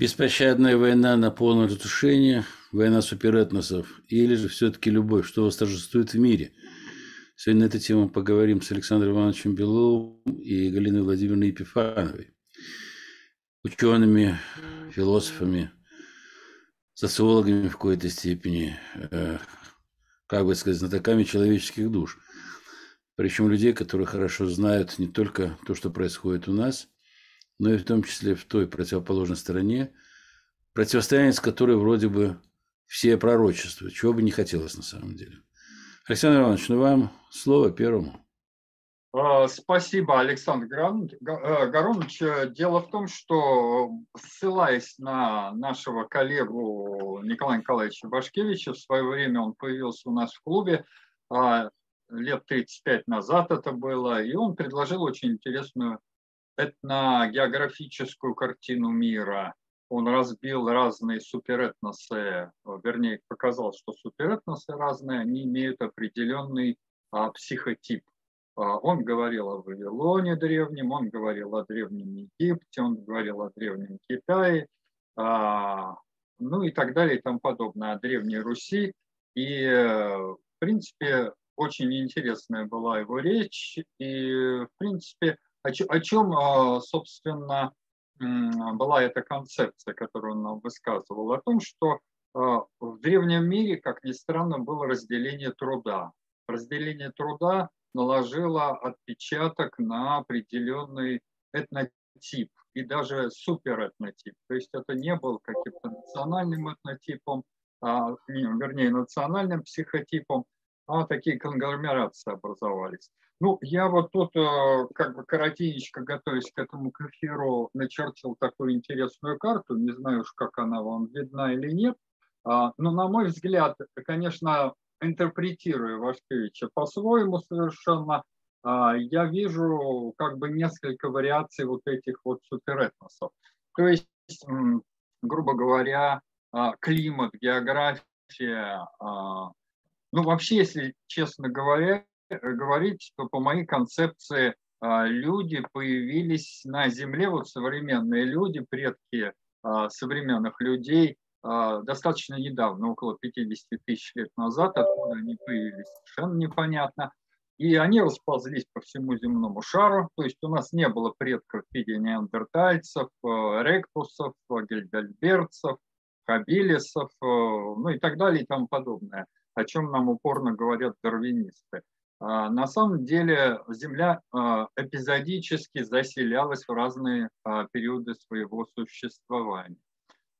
Беспощадная война на полное разрушение, война суперэтносов или же все-таки любовь, что восторжествует в мире. Сегодня на эту тему поговорим с Александром Ивановичем Беловым и Галиной Владимировной Епифановой, учеными, философами, социологами в какой-то степени, э, как бы сказать, знатоками человеческих душ. Причем людей, которые хорошо знают не только то, что происходит у нас, но и в том числе в той противоположной стороне, противостояние с которой вроде бы все пророчества, чего бы не хотелось на самом деле. Александр Иванович, ну вам слово первому. А, спасибо, Александр Гаронович. Э, Дело в том, что ссылаясь на нашего коллегу Николая Николаевича Башкевича, в свое время он появился у нас в клубе, а, лет 35 назад это было, и он предложил очень интересную этногеографическую картину мира. Он разбил разные суперэтносы, вернее, показал, что суперэтносы разные, они имеют определенный а, психотип. А, он говорил о Вавилоне древнем, он говорил о древнем Египте, он говорил о древнем Китае, а, ну и так далее и тому подобное, о древней Руси. И, в принципе, очень интересная была его речь, и, в принципе, о, чем, а, собственно, была эта концепция, которую он нам высказывал? О том, что в древнем мире, как ни странно, было разделение труда. Разделение труда наложила отпечаток на определенный этнотип и даже суперэтнотип. То есть это не был каким-то национальным этнотипом, а, вернее, национальным психотипом, а такие конгломерации образовались. Ну, я вот тут э, как бы коротенечко, готовясь к этому к эфиру, начертил такую интересную карту. Не знаю уж, как она вам видна или нет. А, но, на мой взгляд, конечно, интерпретируя Вашкевича по-своему совершенно, а, я вижу как бы несколько вариаций вот этих вот суперэтносов. То есть, грубо говоря, а, климат, география, ну вообще, если честно говоря, говорить, то по моей концепции люди появились на Земле, вот современные люди, предки современных людей – а, достаточно недавно, около 50 тысяч лет назад, откуда они появились, совершенно непонятно. И они расползлись по всему земному шару, то есть у нас не было предков в виде неандертальцев, э, ректусов, гельдальберцев, хабилисов, э, ну и так далее и тому подобное, о чем нам упорно говорят дарвинисты. А, на самом деле Земля э, эпизодически заселялась в разные периоды своего существования.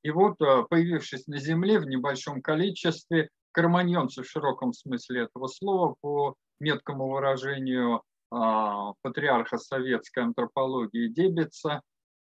И вот, появившись на Земле в небольшом количестве, карманьонцы в широком смысле этого слова, по меткому выражению а, патриарха советской антропологии Дебица,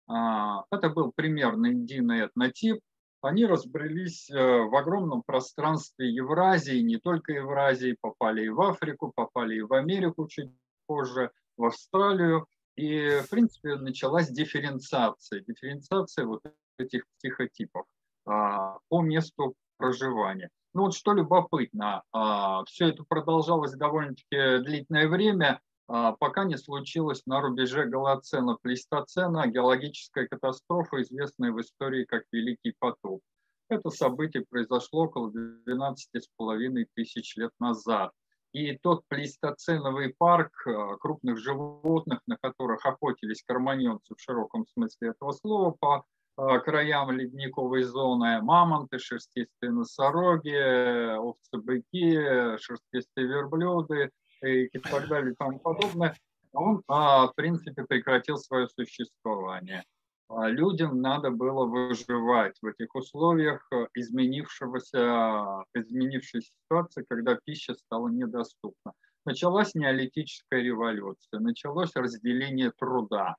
а, это был примерно единый этнотип, они разбрелись э, в огромном пространстве Евразии, не только Евразии, попали и в Африку, попали и в Америку чуть позже, в Австралию. И, в принципе, началась дифференциация. Дифференциация вот этих психотипов а, по месту проживания. Ну вот что любопытно, а, все это продолжалось довольно-таки длительное время, пока не случилось на рубеже Голоцена-Плейстоцена геологическая катастрофа, известная в истории как Великий потоп. Это событие произошло около 12,5 тысяч лет назад. И тот плейстоценовый парк крупных животных, на которых охотились карманьонцы в широком смысле этого слова, по Э, краям ледниковой зоны мамонты, шерстистые носороги, овцы-быки, шерстистые верблюды и так далее и тому подобное, он, а, в принципе, прекратил свое существование. А людям надо было выживать в этих условиях изменившегося, изменившейся ситуации, когда пища стала недоступна. Началась неолитическая революция, началось разделение труда.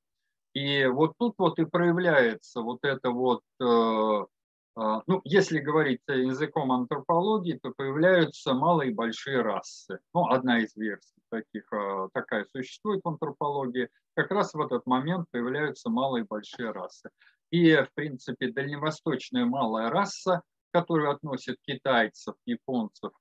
И вот тут вот и проявляется вот это вот, э, э, ну, если говорить языком антропологии, то появляются малые и большие расы. Ну, одна из версий таких, э, такая существует в антропологии. Как раз в этот момент появляются малые и большие расы. И, в принципе, дальневосточная малая раса, которую относят китайцев, японцев,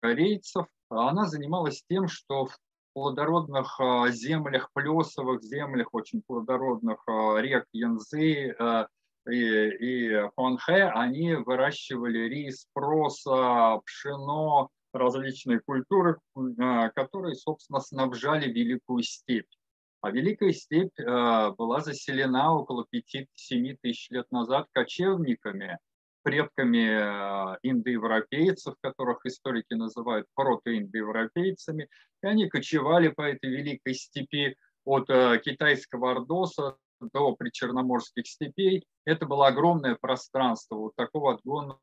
корейцев, она занималась тем, что в плодородных а, землях, плесовых землях, очень плодородных а, рек Янзы, а, и, и Хуанхэ, они выращивали рис, проса, пшено, различные культуры, а, которые, собственно, снабжали Великую степь. А Великая степь а, была заселена около 5-7 тысяч лет назад кочевниками, предками а, индоевропейцев, которых историки называют протоиндоевропейцами, и они кочевали по этой Великой степи от китайского Ордоса до причерноморских степей. Это было огромное пространство вот такого отгонного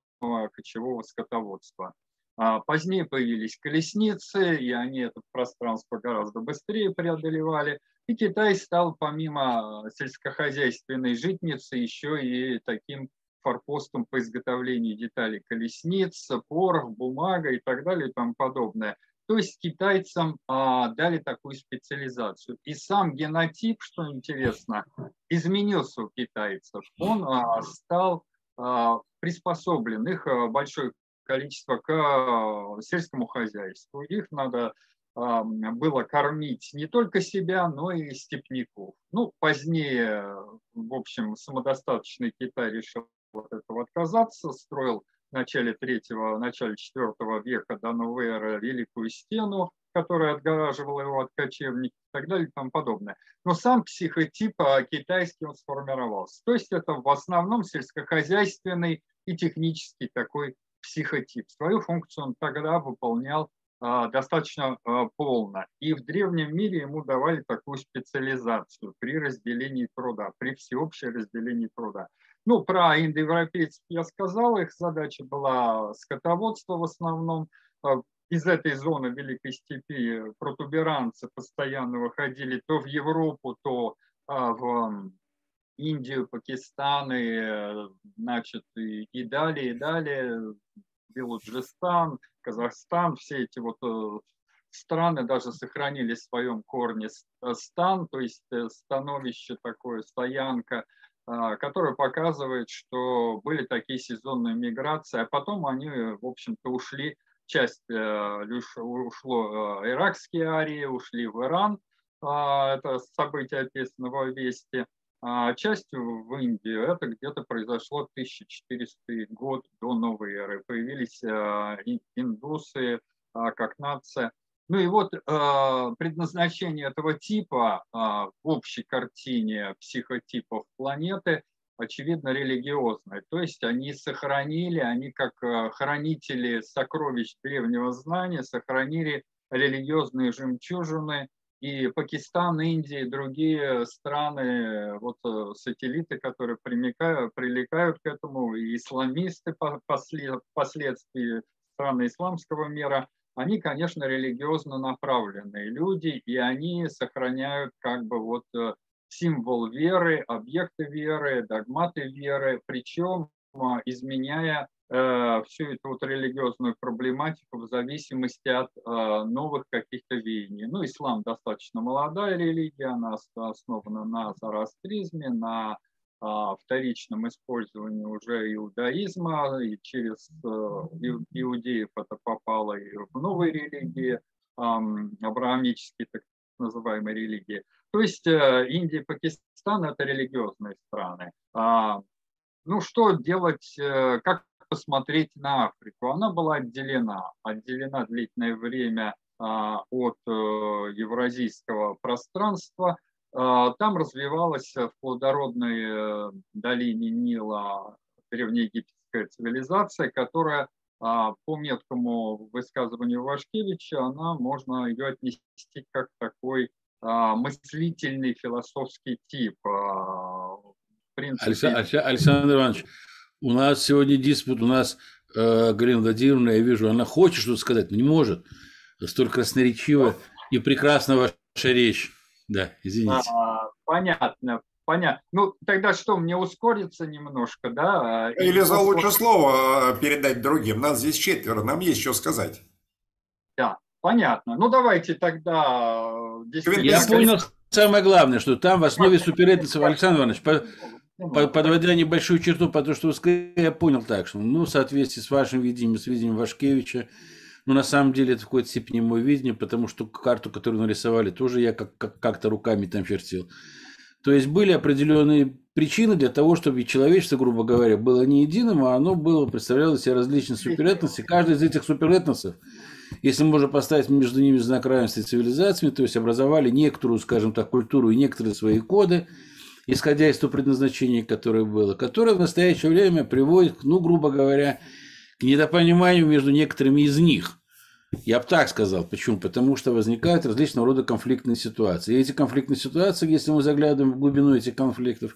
кочевого скотоводства. А позднее появились колесницы, и они это пространство гораздо быстрее преодолевали. И Китай стал помимо сельскохозяйственной житницы еще и таким форпостом по изготовлению деталей колесниц, порох, бумага и так далее и тому подобное. То есть китайцам а, дали такую специализацию. И сам генотип, что интересно, изменился у китайцев. Он а, стал а, приспособлен. Их а, большое количество к а, сельскому хозяйству. Их надо а, было кормить не только себя, но и степняков. Ну, позднее, в общем, самодостаточный Китай решил от этого отказаться, строил начале третьего, начале четвертого века до новой эры Великую Стену, которая отгораживала его от кочевников и так далее и тому подобное. Но сам психотип а, китайский он сформировался. То есть это в основном сельскохозяйственный и технический такой психотип. Свою функцию он тогда выполнял а, достаточно а, полно. И в древнем мире ему давали такую специализацию при разделении труда, при всеобщем разделении труда. Ну, про индоевропейцев я сказал, их задача была скотоводство в основном. А, из этой зоны Великой Степи протуберанцы постоянно выходили то в Европу, то в Индию, Пакистан, и, значит, и, далее, и далее, Белуджистан, Казахстан, все эти вот э, страны даже сохранили в своем корне э, стан, то есть э, становище такое, стоянка, а, которая показывает, что были такие сезонные миграции, а потом они, в общем-то, ушли, часть ушло иракские арии, ушли в Иран, а, это событие описано в Вести, а частью в Индию это где-то произошло 1400 год до новой эры. Появились а, индусы а, как нация. Ну и вот а, предназначение этого типа в общей картине психотипов планеты очевидно религиозное. То есть они сохранили, они как хранители сокровищ древнего знания, сохранили религиозные жемчужины – и Пакистан, Индия и другие страны, вот э, сателлиты, которые примекают, прилегают к этому, и исламисты впоследствии страны исламского мира, они, конечно, религиозно направленные люди, и они сохраняют как бы вот э, символ веры, объекты веры, догматы веры, причем а, изменяя Э, всю эту вот религиозную проблематику в зависимости от э, новых каких-то веяний. Ну, ислам достаточно молодая религия, она основана на зороастризме, на вторичном использовании уже иудаизма, и через э, иудеев это попало и в новые религии, абраамические так называемые религии. То есть Индия и Пакистан – это религиозные страны. А, ну, что делать, как посмотреть на Африку. Она была отделена, отделена длительное время а, от э, евразийского пространства. А, там развивалась в плодородной э, долине Нила древнеегипетская цивилизация, которая а, по меткому высказыванию Вашкевича, она можно ее отнести как такой мыслительный философский тип. Принципе... Александр Иванович, у нас сегодня диспут, у нас э, Галина Владимировна, я вижу, она хочет что-то сказать, но не может. Столь красноречиво и прекрасна ваша речь. Да, извините. А, понятно, понятно. Ну, тогда что, мне ускориться немножко, да? Или за лучшее слово э, передать другим. Нас здесь четверо, нам есть что сказать. Да, понятно. Ну, давайте тогда... Э, я понял самое главное, что там в основе суперэтноса Александр Иванович, Подводя небольшую черту, потому что я понял так, что ну, в соответствии с вашим видением, с видением Вашкевича, ну, на самом деле, это в какой-то степени мое видение, потому что карту, которую нарисовали, тоже я как- как- как-то руками там чертил. То есть были определенные причины для того, чтобы человечество, грубо говоря, было не единым, а оно было, представляло себе различные суперэтносы. Каждый из этих суперэтносов, если можно поставить между ними знак равенства цивилизациями, то есть образовали некоторую, скажем так, культуру и некоторые свои коды, исходя из того предназначения, которое было, которое в настоящее время приводит, ну, грубо говоря, к недопониманию между некоторыми из них. Я бы так сказал. Почему? Потому что возникают различного рода конфликтные ситуации. И эти конфликтные ситуации, если мы заглядываем в глубину этих конфликтов,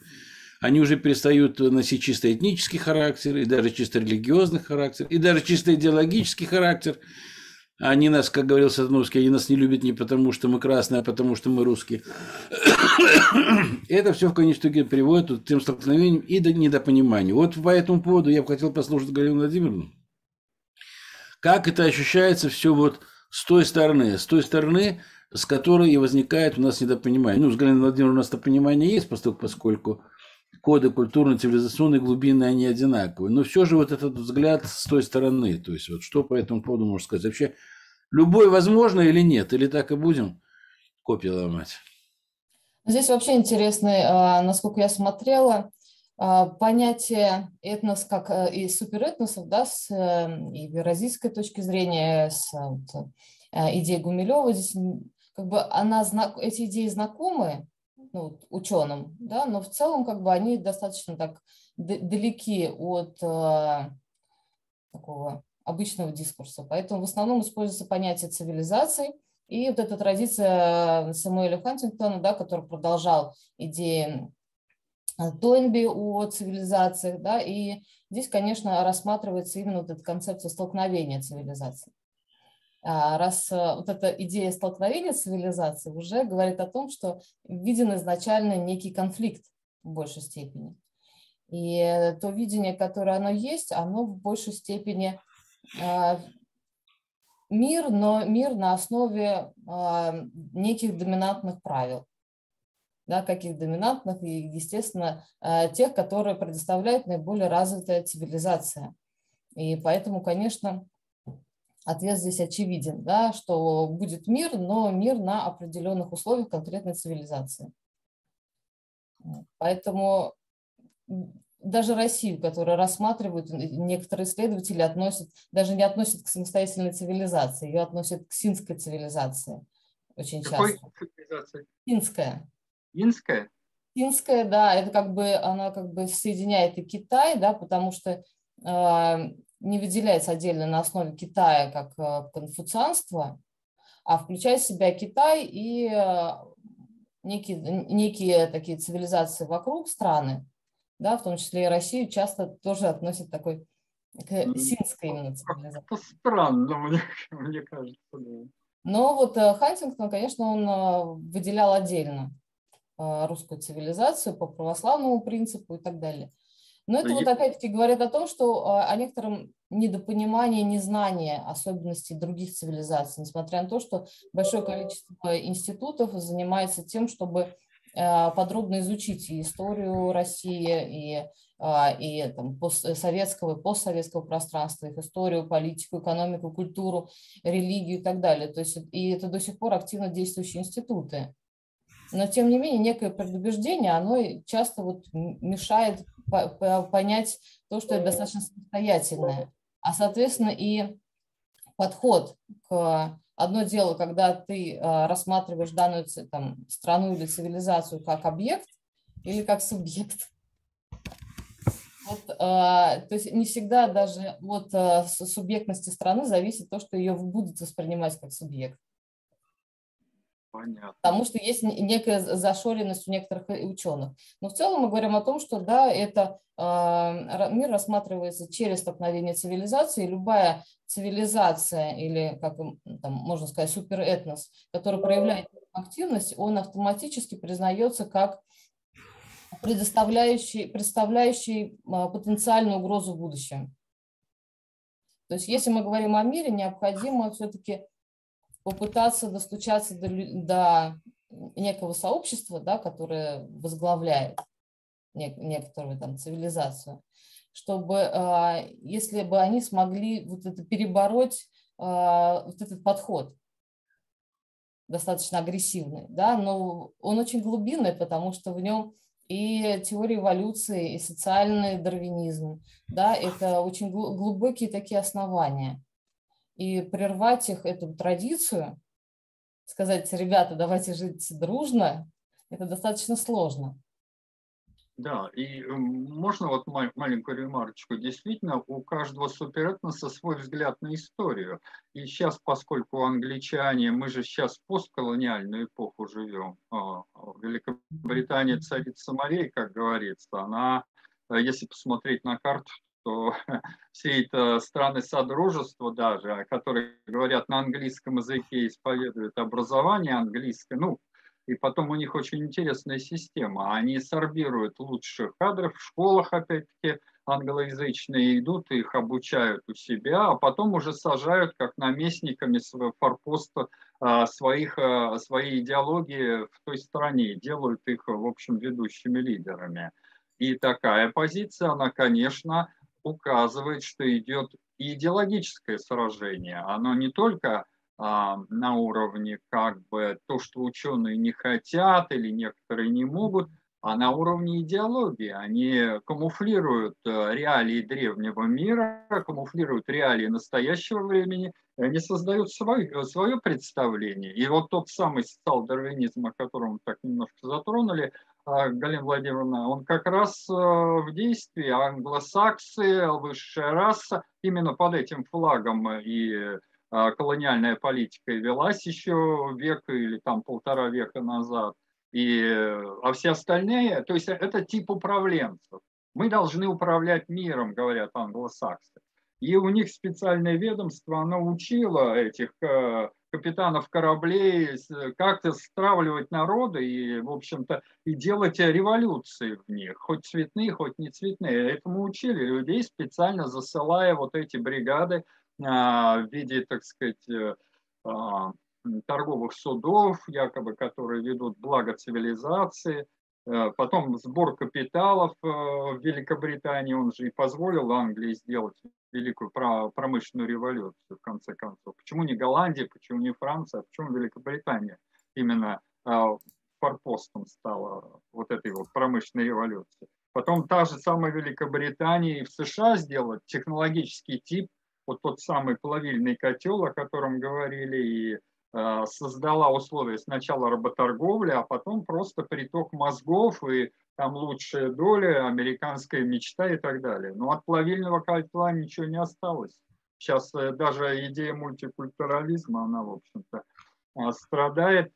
они уже перестают носить чисто этнический характер, и даже чисто религиозный характер, и даже чисто идеологический характер. Они нас, как говорил Сатановский, они нас не любят не потому, что мы красные, а потому, что мы русские. Это все в конечном итоге приводит к тем столкновениям и до недопонимания. Вот по этому поводу я бы хотел послушать Галину Владимировну. Как это ощущается все вот с той стороны, с той стороны, с которой и возникает у нас недопонимание. Ну, с Галиной Владимировной у нас понимание есть, поскольку коды культурно-цивилизационной глубины, они одинаковые. Но все же вот этот взгляд с той стороны, то есть вот что по этому поводу можно сказать? Вообще, любой возможно или нет? Или так и будем копии ломать? Здесь вообще интересно, а, насколько я смотрела, понятие этнос как э, и суперэтносов, да, с э, и евразийской точки зрения, с вот, э, идеей Гумилева, здесь как бы она, эти идеи знакомы ну, ученым, да, но в целом как бы они достаточно так далеки от э, такого обычного дискурса. Поэтому в основном используется понятие цивилизации, и вот эта традиция Самуэля Хантингтона, да, который продолжал идеи Тойнби о цивилизациях, да, и здесь, конечно, рассматривается именно вот эта концепция столкновения цивилизаций. А раз э, вот эта идея столкновения цивилизаций уже говорит о том, что виден изначально некий конфликт в большей степени. И то видение, которое оно есть, оно в большей степени а, мир, но мир на основе неких доминантных правил да, каких доминантных и, естественно, э, тех, которые предоставляет наиболее развитая цивилизация. И поэтому, конечно, ответ здесь очевиден, да, что будет мир, но мир на определенных условиях конкретной цивилизации. Поэтому даже Россию, которую рассматривают, некоторые исследователи относят, даже не относят к самостоятельной цивилизации, ее относят к синской цивилизации очень Какой часто. Цивилизация? Финская. Финская? Финская, да, это как бы, она как бы соединяет и Китай, да, потому что э, не выделяется отдельно на основе Китая как э, конфуцианство, а включает в себя Китай и э, некие, некие такие цивилизации вокруг страны, да, в том числе и Россию часто тоже относят такой к синской именно цивилизации. Это странно, мне, мне кажется. Да. Но вот э, Хантингтон, конечно, он э, выделял отдельно русскую цивилизацию по православному принципу и так далее. Но это вот опять-таки говорит о том, что а, о некотором недопонимании, незнании особенностей других цивилизаций, несмотря на то, что большое количество институтов занимается тем, чтобы а, подробно изучить и историю России, и, и там, постсоветского и постсоветского пространства, их историю, политику, экономику, культуру, религию и так далее. То есть, и это до сих пор активно действующие институты но тем не менее некое предубеждение, оно часто вот мешает понять то, что это достаточно самостоятельное. А, соответственно, и подход к одно дело, когда ты а, рассматриваешь данную там, страну или цивилизацию как объект или как субъект. Вот, а, то есть не всегда даже от а, субъектности страны зависит то, что ее будут воспринимать как субъект. Понятно. Потому что есть некая зашоренность у некоторых ученых. Но в целом мы говорим о том, что да, это э, мир рассматривается через столкновение цивилизации. Любая цивилизация или, как там, можно сказать, суперэтнос, который проявляет активность, он автоматически признается как предоставляющий, представляющий э, потенциальную угрозу в будущем. То есть если мы говорим о мире, необходимо все-таки попытаться достучаться до, до некого сообщества, да, которое возглавляет нек- некоторую там цивилизацию, чтобы, э, если бы они смогли вот это перебороть, э, вот этот подход достаточно агрессивный, да, но он очень глубинный, потому что в нем и теория эволюции, и социальный дарвинизм. Да, это очень глубокие такие основания. И прервать их, эту традицию, сказать, ребята, давайте жить дружно, это достаточно сложно. Да, и можно вот маленькую ремарочку. Действительно, у каждого суперэтноса свой взгляд на историю. И сейчас, поскольку англичане, мы же сейчас в постколониальную эпоху живем, а, Великобритания царица морей, как говорится, она, э, если посмотреть на карту, то все это страны Содружества даже, которые говорят на английском языке, исповедуют образование английское, ну, и потом у них очень интересная система. Они сорбируют лучших кадров в школах, опять-таки, англоязычные идут, их обучают у себя, а потом уже сажают как наместниками форпоста а, своих, а, своей идеологии в той стране, делают их, в общем, ведущими лидерами. И такая позиция, она, конечно, указывает, что идет идеологическое сражение. Оно не только а, на уровне как бы то, что ученые не хотят или некоторые не могут, а на уровне идеологии. Они камуфлируют э, реалии древнего мира, камуфлируют реалии настоящего времени, и они создают свое, свое представление. И вот тот самый социал-дарвинизм, о котором мы так немножко затронули, Галина Владимировна, он как раз э, в действии англосаксы, высшая раса, именно под этим флагом и а, колониальная политика велась еще век или там полтора века назад. И, а все остальные, то есть это тип управленцев. Мы должны управлять миром, говорят англосаксы. И у них специальное ведомство, оно учило этих э, капитанов кораблей как-то стравливать народы и, в общем-то, и делать революции в них, хоть цветные, хоть не цветные. Этому учили людей, специально засылая вот эти бригады а, в виде, так сказать, э, а, торговых судов, якобы, которые ведут благо цивилизации. Э, потом сбор капиталов э, в Великобритании, он же и позволил Англии сделать великую промышленную революцию, в конце концов. Почему не Голландия, почему не Франция, почему Великобритания именно форпостом стала вот этой вот промышленной революции. Потом та же самая Великобритания и в США сделала технологический тип вот тот самый плавильный котел, о котором говорили, и э, создала условия сначала работорговли, а потом просто приток мозгов и там лучшая доля, американская мечта и так далее. Но от плавильного котла ничего не осталось. Сейчас э, даже идея мультикультурализма, она, в общем-то, э, страдает.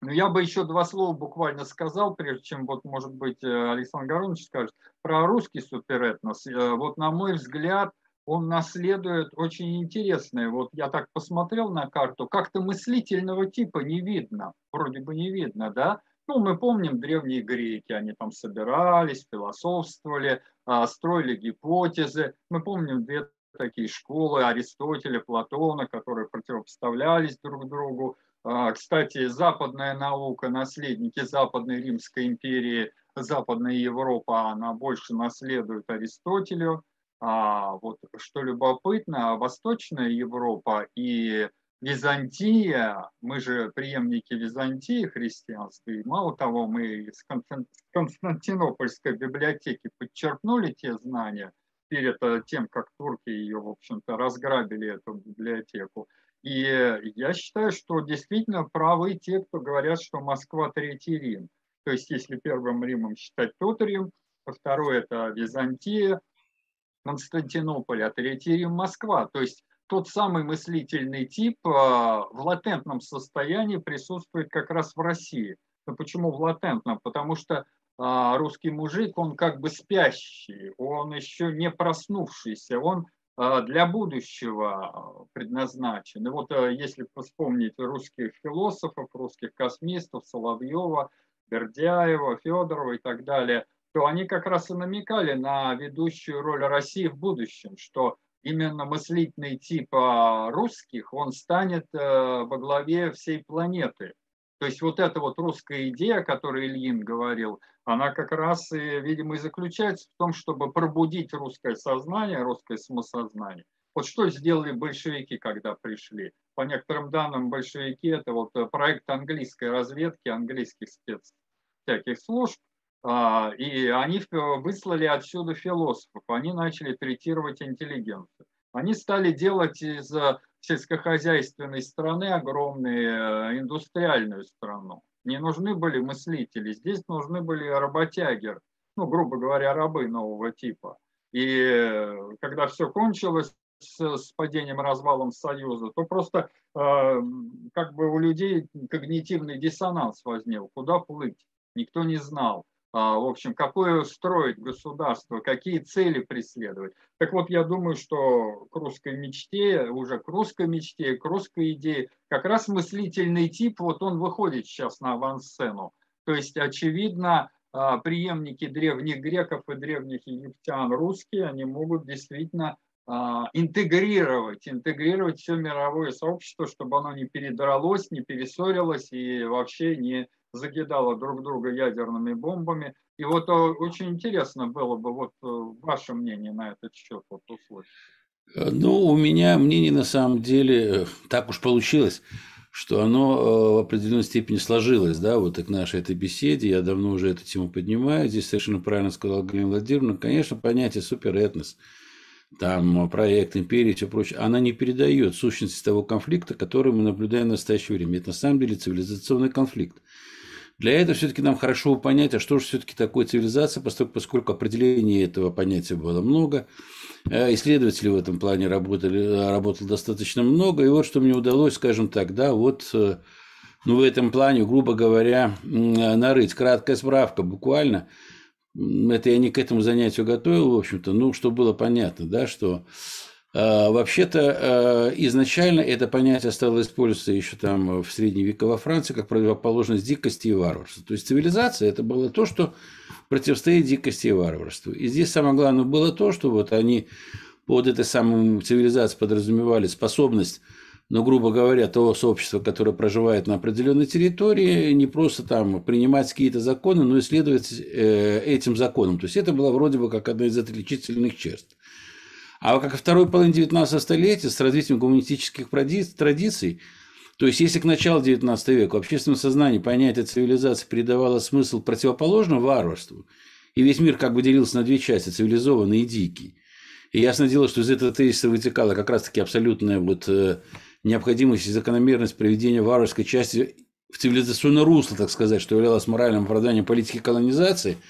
Но я бы еще два слова буквально сказал, прежде чем, вот, может быть, Александр Горович скажет, про русский суперэтнос. Вот, на мой взгляд, он наследует очень интересное. Вот я так посмотрел на карту, как-то мыслительного типа не видно, вроде бы не видно, да? Ну, мы помним древние греки, они там собирались, философствовали, а, строили гипотезы. Мы помним две такие школы Аристотеля, Платона, которые противопоставлялись друг другу. А, кстати, западная наука, наследники Западной Римской империи, Западная Европа, она больше наследует Аристотелю. А, вот, что любопытно, Восточная Европа и Византия, мы же преемники Византии христианства, мало того, мы из Константинопольской библиотеки подчеркнули те знания перед э, тем, как турки ее, в общем-то, разграбили эту библиотеку. И я считаю, что действительно правы те, кто говорят, что Москва – Третий Рим. То есть, если первым Римом считать тот Рим, второй – это Византия, Константинополь, а третий Рим Москва. То есть тот самый мыслительный тип а, в латентном состоянии присутствует как раз в России. Но почему в латентном? Потому что а, русский мужик, он как бы спящий, он еще не проснувшийся, он а, для будущего предназначен. И вот если вспомнить русских философов, русских космистов, Соловьева, Бердяева, Федорова и так далее – то они как раз и намекали на ведущую роль России в будущем, что именно мыслительный тип а, русских, он станет э, во главе всей планеты. То есть вот эта вот русская идея, о которой Ильин говорил, она как раз, видимо, и заключается в том, чтобы пробудить русское сознание, русское самосознание. Вот что сделали большевики, когда пришли? По некоторым данным, большевики – это вот проект английской разведки, английских спец всяких служб, и они выслали отсюда философов, они начали третировать интеллигенцию. Они стали делать из э, сельскохозяйственной страны огромную индустриальную страну. Не нужны были мыслители, здесь нужны были работяги, ну, грубо говоря, рабы нового типа. И э, когда все кончилось с, с падением, развалом Союза, то просто э, как бы у людей когнитивный диссонанс возник. Куда плыть? Никто не знал. А, в общем, какое строить государство, какие цели преследовать. Так вот, я думаю, что к русской мечте, уже к русской мечте, к русской идее, как раз мыслительный тип, вот он выходит сейчас на авансцену. То есть, очевидно, а, преемники древних греков и древних египтян русские, они могут действительно а, интегрировать, интегрировать все мировое сообщество, чтобы оно не передралось, не перессорилось и вообще не закидало друг друга ядерными бомбами. И вот э, очень интересно было бы вот э, ваше мнение на этот счет вот услышать. Э, ну, у меня мнение на самом деле так уж получилось, что оно в определенной степени сложилось, да, вот к нашей этой беседе. Я давно уже эту тему поднимаю. Здесь совершенно правильно сказала Галина Владимировна. Конечно, понятие суперэтнос, там проект империи и все прочее, она не передает сущности того конфликта, который мы наблюдаем в настоящее время. Это на самом деле цивилизационный конфликт. Для этого все-таки нам хорошо понять, а что же все-таки такое цивилизация, поскольку, определений этого понятия было много. Э, исследователи в этом плане работали, работало достаточно много. И вот что мне удалось, скажем так, да, вот э, ну, в этом плане, грубо говоря, нарыть. Краткая справка буквально. Это я не к этому занятию готовил, в общем-то, ну, чтобы было понятно, да, что вообще-то а, изначально это понятие стало использоваться еще там в средние века во Франции как противоположность дикости и варварству. То есть цивилизация это было то, что противостоит дикости и варварству. И здесь самое главное было то, что вот они под этой самой цивилизацией подразумевали способность но, грубо говоря, того сообщества, которое проживает на определенной территории, не просто там принимать какие-то законы, но и следовать э, этим законам. То есть это было вроде бы как одна из отличительных черт. А как второй половине 19 столетия с развитием гуманистических традиций, то есть если к началу 19 века в общественном сознании понятие цивилизации придавало смысл противоположному варварству, и весь мир как бы делился на две части, цивилизованный и дикий. И ясно дело, что из этого тезиса вытекала как раз-таки абсолютная вот э, необходимость и закономерность проведения варварской части в цивилизационное русло, так сказать, что являлось моральным оправданием политики колонизации –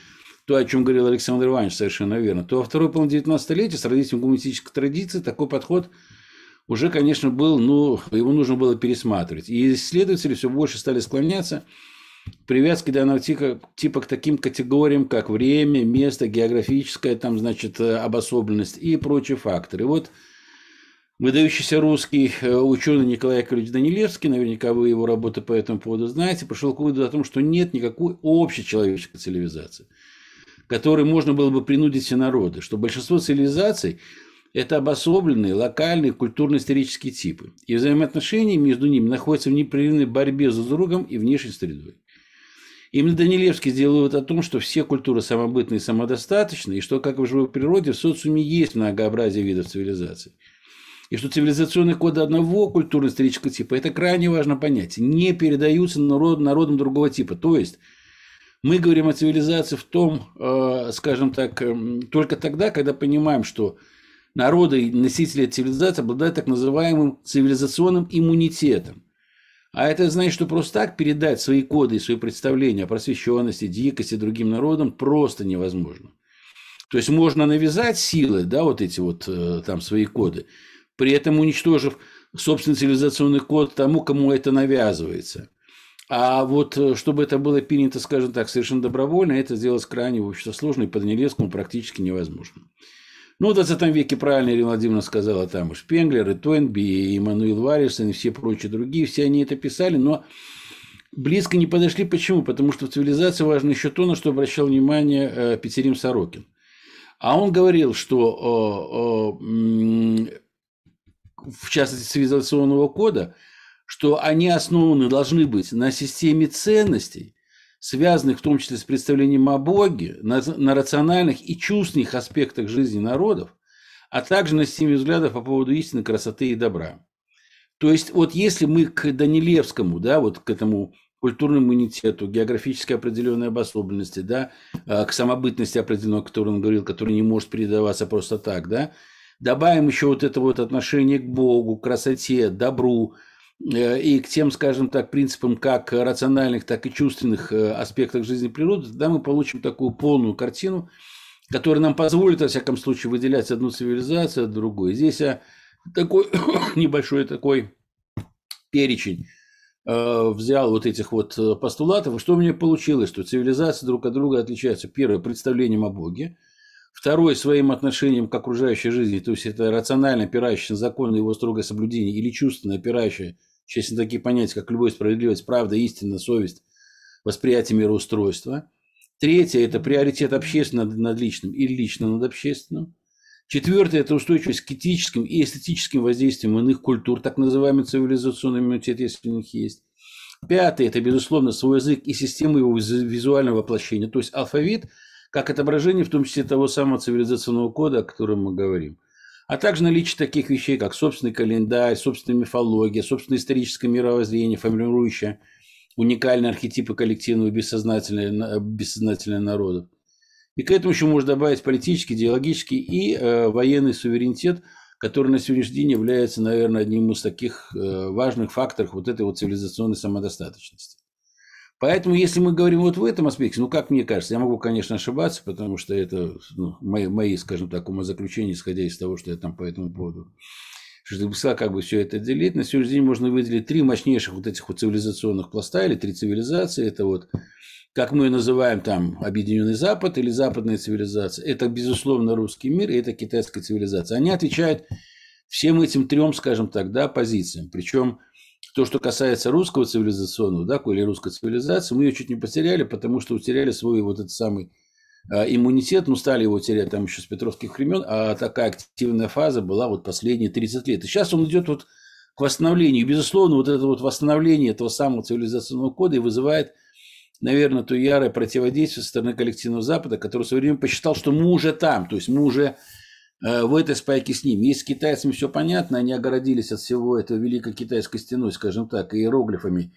то, о чем говорил Александр Иванович совершенно верно, то во второй половине 19 столетия с развитием гуманистической традиции такой подход уже, конечно, был, ну, его нужно было пересматривать. И исследователи все больше стали склоняться к привязке данного типа, к таким категориям, как время, место, географическая, там, значит, обособленность и прочие факторы. Вот выдающийся русский э, ученый Николай Яковлевич Данилевский, наверняка вы его работы по этому поводу знаете, пришел к выводу о том, что нет никакой общечеловеческой цивилизации – который можно было бы принудить все народы, что большинство цивилизаций – это обособленные, локальные, культурно-исторические типы. И взаимоотношения между ними находятся в непрерывной борьбе за другом и внешней средой. Именно Данилевский сделал вывод о том, что все культуры самобытны и самодостаточны, и что, как в живой природе, в социуме есть многообразие видов цивилизаций. И что цивилизационные коды одного культурно-исторического типа – это крайне важно понять, не передаются народ, народам другого типа. То есть, мы говорим о цивилизации в том, э, скажем так, эм, только тогда, когда понимаем, что народы носители цивилизации обладают так называемым цивилизационным иммунитетом. А это значит, что просто так передать свои коды и свои представления о просвещенности, дикости другим народам просто невозможно. То есть можно навязать силы, да, вот эти вот э, там свои коды, при этом уничтожив собственный цивилизационный код тому, кому это навязывается – а вот э, чтобы это было принято, скажем так, совершенно добровольно, это сделать крайне, в общем-то, сложно и по Данилевскому практически невозможно. Ну, в 20 веке правильно Ирина Владимировна сказала, там и Шпенглер, и Тойнби, и Эммануил Варисон, и все прочие другие, все они это писали, но близко не подошли. Почему? Потому что в цивилизации важно еще то, на что обращал внимание э, Петерим Сорокин. А он говорил, что в частности цивилизационного кода – что они основаны должны быть на системе ценностей, связанных в том числе с представлением о Боге, на, на рациональных и чувственных аспектах жизни народов, а также на системе взглядов по поводу истины, красоты и добра. То есть, вот если мы к Данилевскому, да, вот к этому культурному иммунитету, географической определенной обособленности, да, э, к самобытности определенной, о которой он говорил, которая не может передаваться просто так, да, добавим еще вот это вот отношение к Богу, к красоте, добру, и к тем, скажем так, принципам как рациональных, так и чувственных аспектах жизни природы, тогда мы получим такую полную картину, которая нам позволит, во всяком случае, выделять одну цивилизацию от другой. Здесь я такой небольшой такой перечень э, взял вот этих вот э, постулатов, и что у меня получилось, что цивилизации друг от друга отличаются. Первое, представлением о Боге. Второе, своим отношением к окружающей жизни, то есть это рационально опирающее на закон его строгое соблюдение или чувственно опирающее, сейчас такие понятия, как любовь, справедливость, правда, истина, совесть, восприятие мироустройства. Третье – это приоритет общественного над личным или личного над общественным. Четвертое – это устойчивость к этическим и эстетическим воздействиям иных культур, так называемый цивилизационный иммунитет, если у них есть. Пятое – это, безусловно, свой язык и система его визуального воплощения, то есть алфавит, как отображение, в том числе того самого цивилизационного кода, о котором мы говорим. А также наличие таких вещей, как собственный календарь, собственная мифология, собственное историческое мировоззрение, формирующее уникальные архетипы коллективного бессознательного, бессознательного народов. И к этому еще можно добавить политический, идеологический и э, военный суверенитет, который на сегодняшний день является, наверное, одним из таких э, важных факторов вот этой вот цивилизационной самодостаточности. Поэтому, если мы говорим вот в этом аспекте, ну, как мне кажется, я могу, конечно, ошибаться, потому что это ну, мои, мои, скажем так, умозаключения, исходя из того, что я там по этому поводу что как бы все это делить. На сегодняшний день можно выделить три мощнейших вот этих вот цивилизационных пласта или три цивилизации. Это вот как мы называем там Объединенный Запад или западная цивилизация, это, безусловно, русский мир и это китайская цивилизация. Они отвечают всем этим трем, скажем так, да, позициям. Причем то, что касается русского цивилизационного, да, или русской цивилизации, мы ее чуть не потеряли, потому что утеряли свой вот этот самый а, иммунитет, ну, стали его терять там еще с петровских времен, а такая активная фаза была вот последние 30 лет. И сейчас он идет вот к восстановлению. И, безусловно, вот это вот восстановление этого самого цивилизационного кода и вызывает наверное, то ярое противодействие со стороны коллективного Запада, который в свое время посчитал, что мы уже там, то есть мы уже в этой спайке с ними. Если с китайцами все понятно, они огородились от всего этого великой китайской стеной, скажем так, иероглифами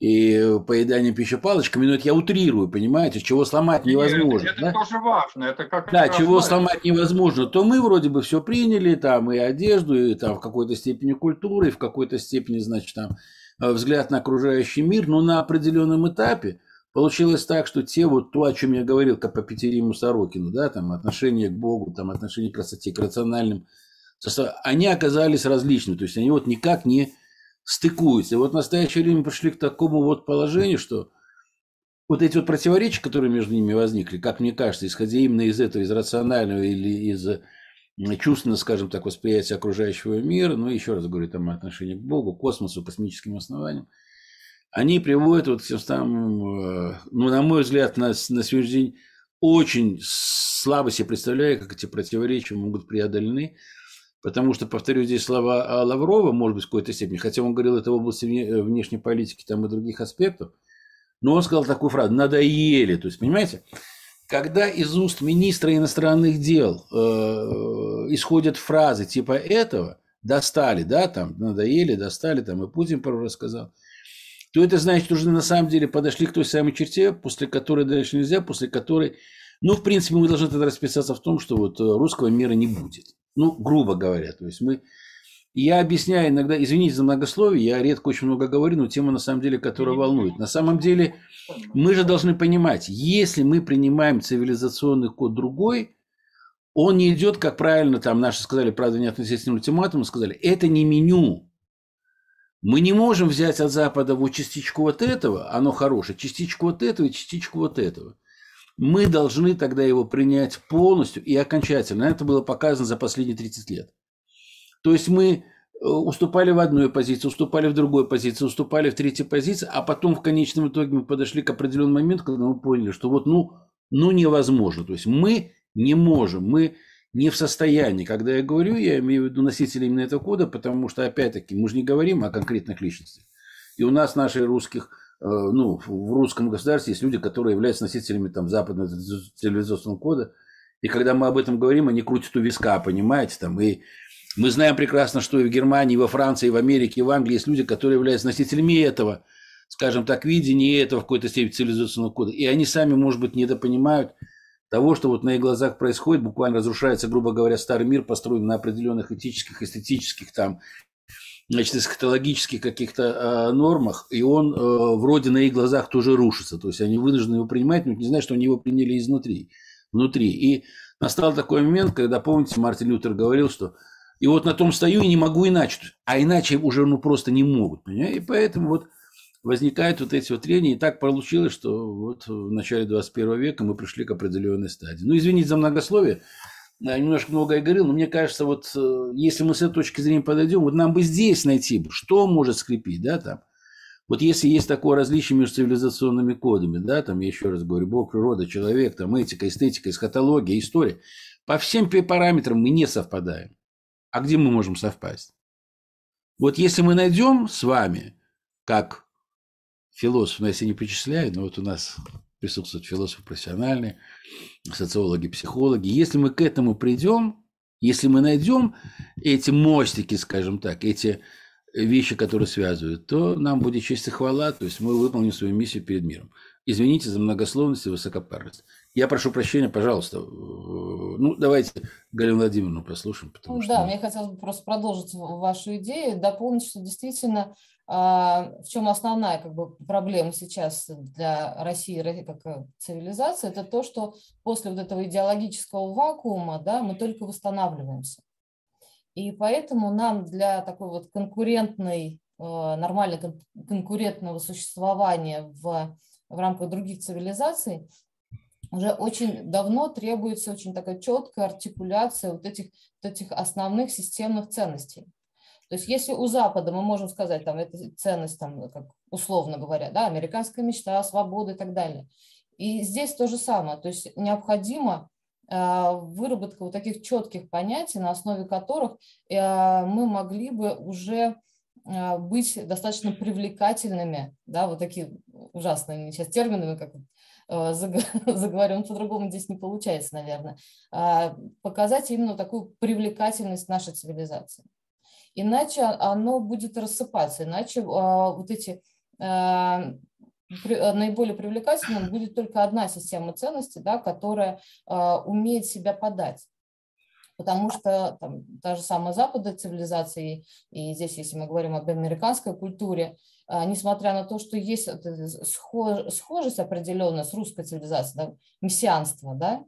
и поеданием пищепалочками, но это я утрирую, понимаете, чего сломать невозможно. Нет, это да? тоже важно, это как Да, чего важно. сломать невозможно, то мы вроде бы все приняли, там и одежду, и там в какой-то степени культуры, и в какой-то степени, значит, там э, взгляд на окружающий мир, но на определенном этапе Получилось так, что те вот то, о чем я говорил, как по Петериму Сорокину, да, там отношение к Богу, там отношение к красоте, к рациональным, они оказались различными, то есть они вот никак не стыкуются. И вот в настоящее время пришли к такому вот положению, что вот эти вот противоречия, которые между ними возникли, как мне кажется, исходя именно из этого, из рационального или из чувственно, скажем так, восприятия окружающего мира, ну, еще раз говорю, там отношение к Богу, космосу, космическим основаниям, они приводят вот к самым, э, ну, на мой взгляд, на, на сегодняшний день очень слабо себе представляю, как эти противоречия могут преодолены, потому что, повторю здесь слова Лаврова, может быть, в какой-то степени, хотя он говорил это в области э, внешней политики там и других аспектов, но он сказал такую фразу «надоели». То есть, понимаете, когда из уст министра иностранных дел э, исходят фразы типа этого, достали, да, там, надоели, достали, там, и Путин пару раз сказал – то это значит, что уже на самом деле подошли к той самой черте, после которой дальше нельзя, после которой, ну, в принципе, мы должны тогда расписаться в том, что вот э, русского мира не будет. Ну, грубо говоря, то есть мы... Я объясняю иногда, извините за многословие, я редко очень много говорю, но тема на самом деле, которая волнует. На самом деле, мы же должны понимать, если мы принимаем цивилизационный код другой, он не идет, как правильно там наши сказали, правда, не относительно ультиматума, сказали, это не меню, мы не можем взять от Запада вот частичку вот этого, оно хорошее, частичку вот этого и частичку вот этого. Мы должны тогда его принять полностью и окончательно. Это было показано за последние 30 лет. То есть мы э, уступали в одной позиции, уступали в другой позиции, уступали в третьей позиции, а потом в конечном итоге мы подошли к определенному моменту, когда мы поняли, что вот ну, ну невозможно. То есть мы не можем, мы не в состоянии. Когда я говорю, я имею в виду носителей именно этого кода, потому что, опять-таки, мы же не говорим о конкретных личностях. И у нас, наших русских, э, ну, в русском государстве есть люди, которые являются носителями там, западного цивилизационного кода. И когда мы об этом говорим, они крутят у виска, понимаете? Там, и мы знаем прекрасно, что и в Германии, и во Франции, и в Америке, и в Англии есть люди, которые являются носителями этого скажем так, видение этого в какой-то степени цивилизационного кода. И они сами, может быть, недопонимают того, что вот на их глазах происходит, буквально разрушается, грубо говоря, старый мир, построен на определенных этических, эстетических там значит, эсхатологических каких-то э, нормах, и он э, вроде на их глазах тоже рушится. То есть они вынуждены его принимать, но не знают, что они его приняли изнутри, внутри. И настал такой момент, когда, помните, Мартин Лютер говорил, что и вот на том стою и не могу иначе. А иначе уже ну просто не могут. Понимаете? И поэтому вот возникают вот эти вот трения. И так получилось, что вот в начале 21 века мы пришли к определенной стадии. Ну, извините за многословие немножко многое говорил, но мне кажется, вот э, если мы с этой точки зрения подойдем, вот нам бы здесь найти, что может скрепить, да, там. Вот если есть такое различие между цивилизационными кодами, да, там, я еще раз говорю, Бог, природа, человек, там, этика, эстетика, эсхатология, история, по всем параметрам мы не совпадаем. А где мы можем совпасть? Вот если мы найдем с вами, как философ, но если не причисляю, но вот у нас присутствуют философы профессиональные, социологи, психологи. Если мы к этому придем, если мы найдем эти мостики, скажем так, эти вещи, которые связывают, то нам будет честь и хвала, то есть мы выполним свою миссию перед миром. Извините за многословность и высокопарность. Я прошу прощения, пожалуйста. Ну, давайте Галину Владимировну послушаем. Потому ну, что... Да, мне хотелось бы просто продолжить вашу идею, дополнить, что действительно в чем основная как бы, проблема сейчас для России как э, цивилизации, это то, что после вот этого идеологического вакуума да, мы только восстанавливаемся. И поэтому нам для такой вот конкурентной, э, нормального конкурентного существования в, в рамках других цивилизаций уже очень давно требуется очень такая четкая артикуляция вот этих, вот этих основных системных ценностей. То есть если у Запада мы можем сказать, там, это ценность, там, как условно говоря, да, американская мечта, свобода и так далее. И здесь то же самое. То есть необходимо а, выработка вот таких четких понятий, на основе которых а, мы могли бы уже а, быть достаточно привлекательными, да, вот такие ужасные сейчас терминами, как заговорим по-другому здесь не получается, наверное, показать именно такую привлекательность нашей цивилизации иначе оно будет рассыпаться, иначе а, вот эти а, наиболее привлекательным будет только одна система ценностей, да, которая умеет себя подать. Потому что там, та же самая западная цивилизация, и здесь, если мы говорим об американской культуре, несмотря на то, что есть схожесть определенная с русской цивилизацией, да, мессианство, да,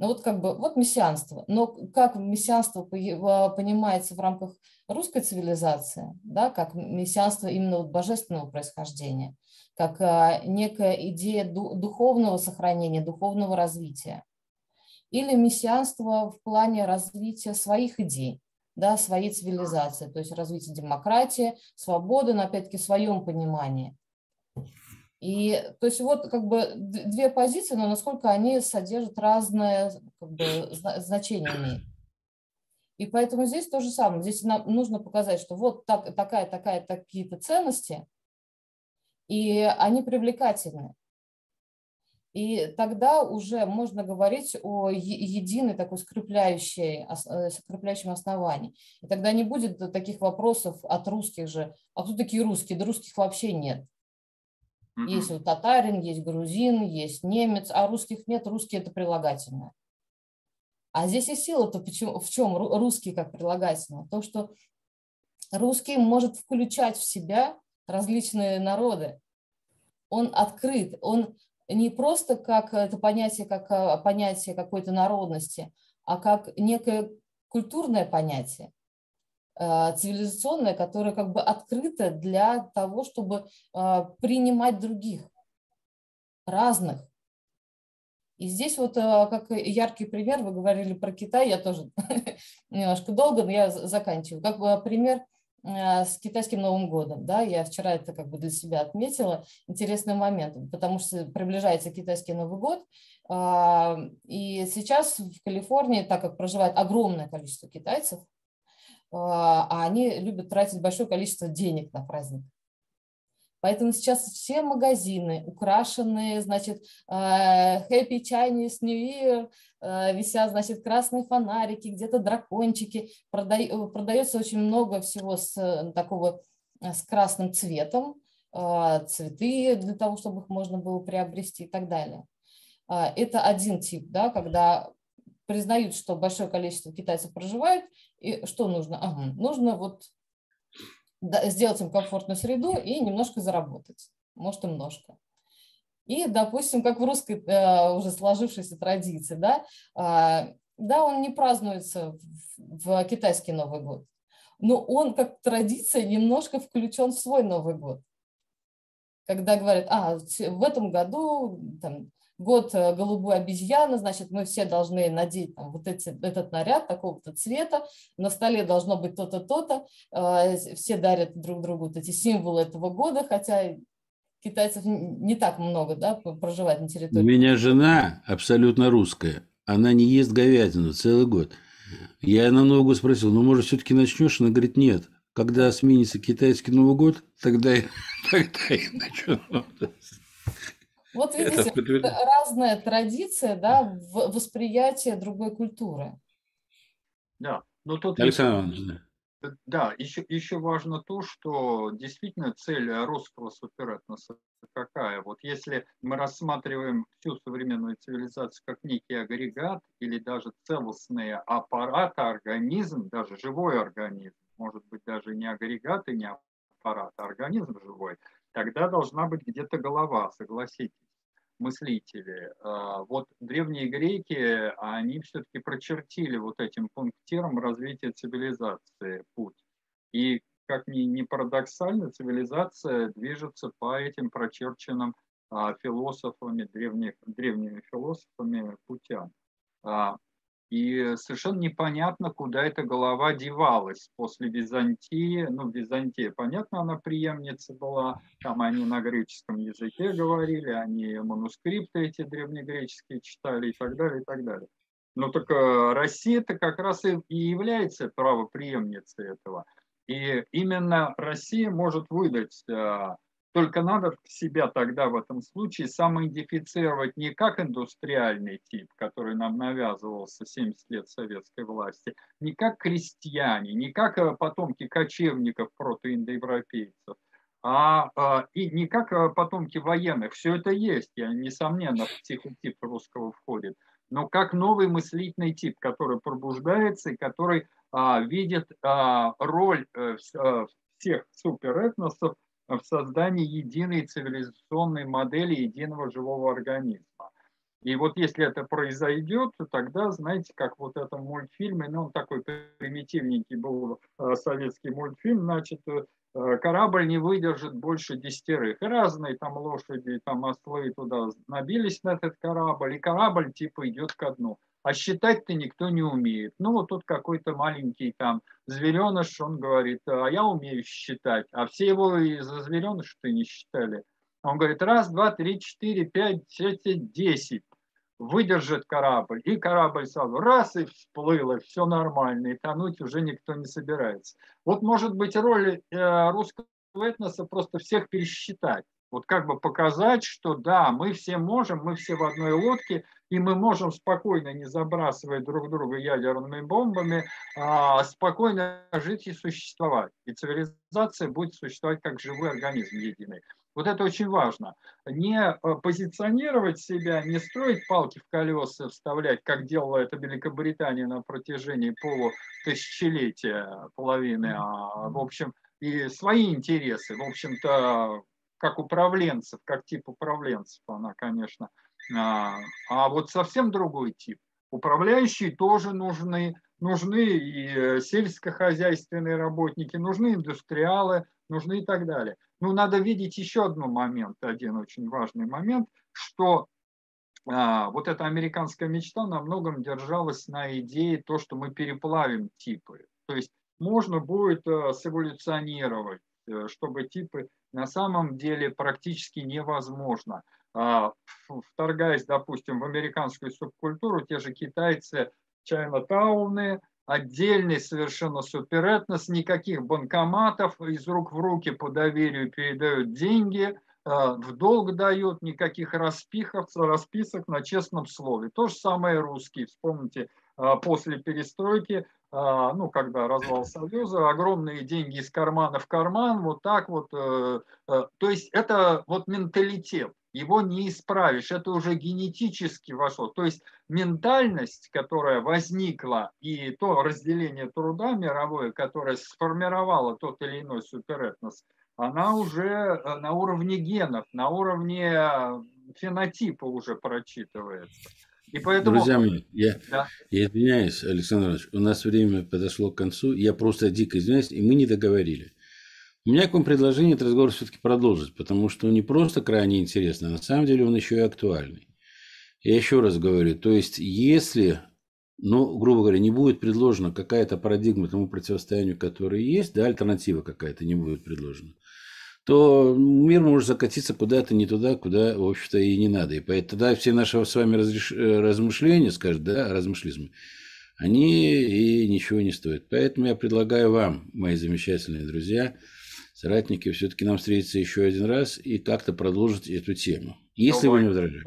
ну вот как бы, вот мессианство. Но как мессианство понимается в рамках русской цивилизации, да, как мессианство именно вот божественного происхождения, как а, некая идея духовного сохранения, духовного развития. Или мессианство в плане развития своих идей, да, своей цивилизации, то есть развития демократии, свободы, но опять-таки в своем понимании. И то есть вот как бы две позиции, но насколько они содержат разное как бы, значение. И поэтому здесь то же самое. Здесь нам нужно показать, что вот так, такая, такая, такие-то ценности, и они привлекательны. И тогда уже можно говорить о единой такой скрепляющей, э, скрепляющем основании. И тогда не будет таких вопросов от русских же, а кто такие русские? Да русских вообще нет. Есть вот татарин, есть грузин, есть немец, а русских нет, русские это прилагательное. А здесь и сила-то в чем русский как прилагательное? То, что русский может включать в себя различные народы. Он открыт, он не просто как это понятие, как а, понятие какой-то народности, а как некое культурное понятие. Э, цивилизационная, которая как бы открыта для того, чтобы э, принимать других, разных. И здесь вот э, как яркий пример, вы говорили про Китай, я тоже немножко долго, но я заканчиваю. Как пример с китайским Новым годом. Да, я вчера это как бы для себя отметила. Интересный момент, потому что приближается китайский Новый год. И сейчас в Калифорнии, так как проживает огромное количество китайцев, а, а они любят тратить большое количество денег на праздник. Поэтому сейчас все магазины украшенные, значит, а, Happy Chinese New Year, а, висят, значит, красные фонарики, где-то дракончики. Продается очень много всего с такого с красным цветом. цветы для того, чтобы их можно было приобрести и так далее. Это один тип, да, когда признают, что большое количество китайцев проживают, и что нужно? Ага, нужно вот сделать им комфортную среду и немножко заработать, может, немножко. И, допустим, как в русской э, уже сложившейся традиции, да, э, да, он не празднуется в китайский Новый год, но он как традиция немножко включен в свой Новый год. Когда говорят, а, в этом году там, год э, голубой обезьяны, значит, мы все должны надеть там, вот эти, этот наряд такого-то цвета, на столе должно быть то-то, то-то, э, все дарят друг другу вот эти символы этого года, хотя китайцев не так много, да, проживает на территории. У меня жена абсолютно русская, она не ест говядину целый год. Я на год спросил, ну, может, все-таки начнешь? Она говорит, нет. Когда сменится китайский Новый год, тогда, тогда я начну. Вот видите, это разная традиция, да, в восприятии другой культуры. Да, но тут... Александр Иванович, да. Да, еще, еще важно то, что действительно цель русского суперэтноса какая. Вот если мы рассматриваем всю современную цивилизацию как некий агрегат или даже целостный аппарат, организм, даже живой организм, может быть даже не агрегат и не аппарат, а организм живой, тогда должна быть где-то голова, согласитесь мыслители. А, вот древние греки, они все-таки прочертили вот этим пунктиром развития цивилизации путь. И, как ни, ни парадоксально, цивилизация движется по этим прочерченным а, философами, древних, древними философами путям. И совершенно непонятно, куда эта голова девалась после Византии. Ну, Византия, понятно, она преемница была. Там они на греческом языке говорили, они манускрипты эти древнегреческие читали и так далее, и так далее. Но только Россия-то как раз и является правоприемницей этого. И именно Россия может выдать а, только надо себя тогда в этом случае самоидентифицировать не как индустриальный тип, который нам навязывался 70 лет советской власти, не как крестьяне, не как э, потомки кочевников протоиндоевропейцев, а, а и не как э, потомки военных. Все это есть, я, несомненно, в психотип русского входит, но как новый мыслительный тип, который пробуждается и который а, видит а, роль а, всех суперэтносов в создании единой цивилизационной модели единого живого организма. И вот если это произойдет, то тогда, знаете, как вот это мультфильм, ну он такой примитивненький был э, советский мультфильм, значит, э, корабль не выдержит больше десятерых. И разные там лошади, там ослы туда набились на этот корабль, и корабль типа идет ко дну а считать-то никто не умеет. Ну, вот тут какой-то маленький там звереныш, он говорит, а я умею считать, а все его из-за звереныша-то не считали. Он говорит, раз, два, три, четыре, пять, шесть, десять. Выдержит корабль. И корабль сразу раз и всплыл, и все нормально, и тонуть уже никто не собирается. Вот может быть роль э, русского этноса просто всех пересчитать. Вот как бы показать, что да, мы все можем, мы все в одной лодке, и мы можем спокойно, не забрасывая друг друга ядерными бомбами, а спокойно жить и существовать. И цивилизация будет существовать как живой организм единый. Вот это очень важно. Не э, позиционировать себя, не строить палки в колеса, вставлять, как делала это Великобритания на протяжении полутысячелетия, половины, а, в общем, и свои интересы, в общем-то, как управленцев, как тип управленцев она, конечно. А, а вот совсем другой тип. Управляющие тоже нужны, нужны и э, сельскохозяйственные работники, нужны индустриалы, нужны и так далее. Ну, надо видеть еще один момент, один очень важный момент, что а, вот эта американская мечта на многом держалась на идее то, что мы переплавим типы. То есть можно будет э, сэволюционировать, э, чтобы типы на самом деле практически невозможно. А, вторгаясь, допустим, в американскую субкультуру, те же китайцы, чайно-тауны, отдельный совершенно суперэтнос, никаких банкоматов, из рук в руки по доверию передают деньги, в долг дают, никаких распихов, расписок на честном слове. То же самое русские. Вспомните, после перестройки а, ну, когда развал Союза, огромные деньги из кармана в карман, вот так вот. Э, э, то есть это вот менталитет, его не исправишь, это уже генетически вошло. То есть ментальность, которая возникла, и то разделение труда мировое, которое сформировало тот или иной суперэтнос, она уже э, на уровне генов, на уровне фенотипа уже прочитывается. И поэтому... Друзья мои, я, да. я извиняюсь, Александр Иванович, у нас время подошло к концу, я просто дико извиняюсь, и мы не договорили. У меня к вам предложение этот разговор все-таки продолжить, потому что он не просто крайне интересный, а на самом деле он еще и актуальный. Я еще раз говорю, то есть если, ну, грубо говоря, не будет предложена какая-то парадигма тому противостоянию, которое есть, да, альтернатива какая-то не будет предложена, то мир может закатиться куда-то не туда, куда, в общем-то, и не надо. И поэтому тогда все наши с вами разреш... Э, размышления, скажем, да, размышлизмы, они и ничего не стоят. Поэтому я предлагаю вам, мои замечательные друзья, соратники, все-таки нам встретиться еще один раз и как-то продолжить эту тему. Если Давай, вы не возражаете.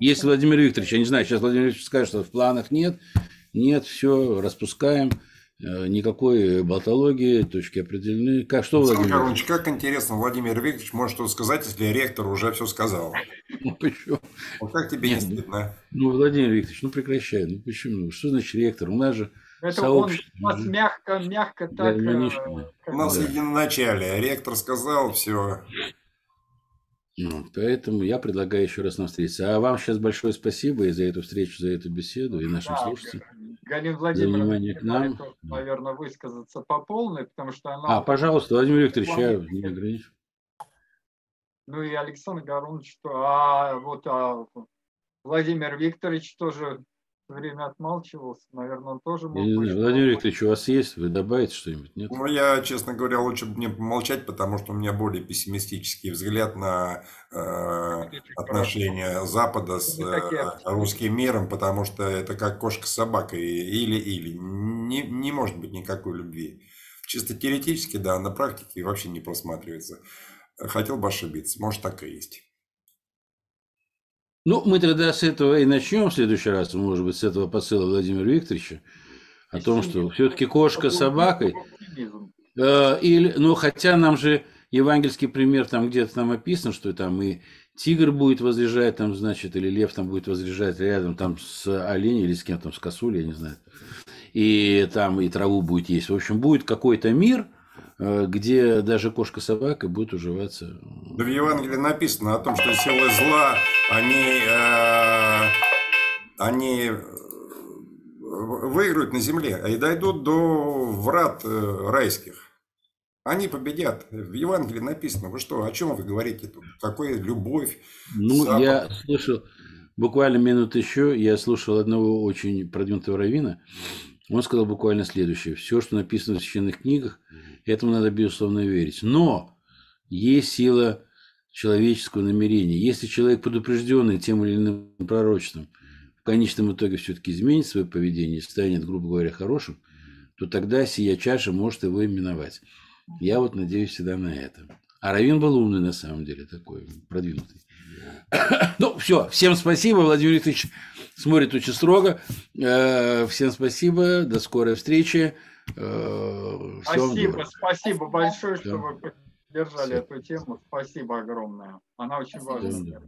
Если Владимир Викторович, я не знаю, сейчас Владимир Викторович скажет, что в планах нет, нет, все, распускаем. Э, никакой болтологии, точки определены. Как, что, Владимир Карлович, как интересно, Владимир Викторович может что сказать, если ректор уже все сказал. Ну, почему? Вот как тебе Нет, не стыдно? Ну, Владимир Викторович, ну, прекращай. Ну, почему? Что значит ректор? У нас же это сообщество. он нас мягко, мягко так... Да, э, У нас да. единоначалие. Ректор сказал, все. Ну, поэтому я предлагаю еще раз нам встретиться. А вам сейчас большое спасибо и за эту встречу, за эту беседу, и нашим да, слушателям. Галина Владимировна, к нам. наверное, высказаться по полной, потому что она... А, пожалуйста, Владимир Викторович, я не ограничу. Ну и Александр Горунович, а вот а, Владимир Викторович тоже время отмалчивался, наверное, он тоже мог... быть. Владимир Викторович, у вас есть? Вы добавите что-нибудь? Нет? Ну, я, честно говоря, лучше бы мне помолчать, потому что у меня более пессимистический взгляд на э, отношения Запада с э, русским миром, потому что это как кошка с собакой, или-или. Не, не может быть никакой любви. Чисто теоретически, да, на практике вообще не просматривается. Хотел бы ошибиться, может так и есть. Ну, мы тогда с этого и начнем в следующий раз, может быть, с этого посыла Владимира Викторовича, о том, что все-таки кошка с собакой. Э, или, ну, хотя нам же евангельский пример там где-то там описан, что там и тигр будет возлежать там, значит, или лев там будет возлежать рядом там с оленем или с кем там, с косулей, я не знаю. И там и траву будет есть. В общем, будет какой-то мир – где даже кошка-собака будет уживаться. Да в Евангелии написано о том, что силы зла, они, э, они э, выиграют на земле и дойдут до врат э, райских. Они победят. В Евангелии написано. Вы что, о чем вы говорите тут? Какая любовь? Ну, запах? я слышал, буквально минут еще, я слушал одного очень продвинутого равина. Он сказал буквально следующее. Все, что написано в священных книгах, Этому надо, безусловно, верить. Но есть сила человеческого намерения. Если человек предупрежденный тем или иным пророчеством, в конечном итоге все-таки изменит свое поведение, станет, грубо говоря, хорошим, то тогда сия чаша может его именовать. Я вот надеюсь всегда на это. А Равин был умный на самом деле, такой продвинутый. Ну, все. Всем спасибо. Владимир Викторович смотрит очень строго. Э, всем спасибо. До скорой встречи. Э, спасибо, спасибо большое, что вы поддержали эту тему. Спасибо огромное. Она очень важна.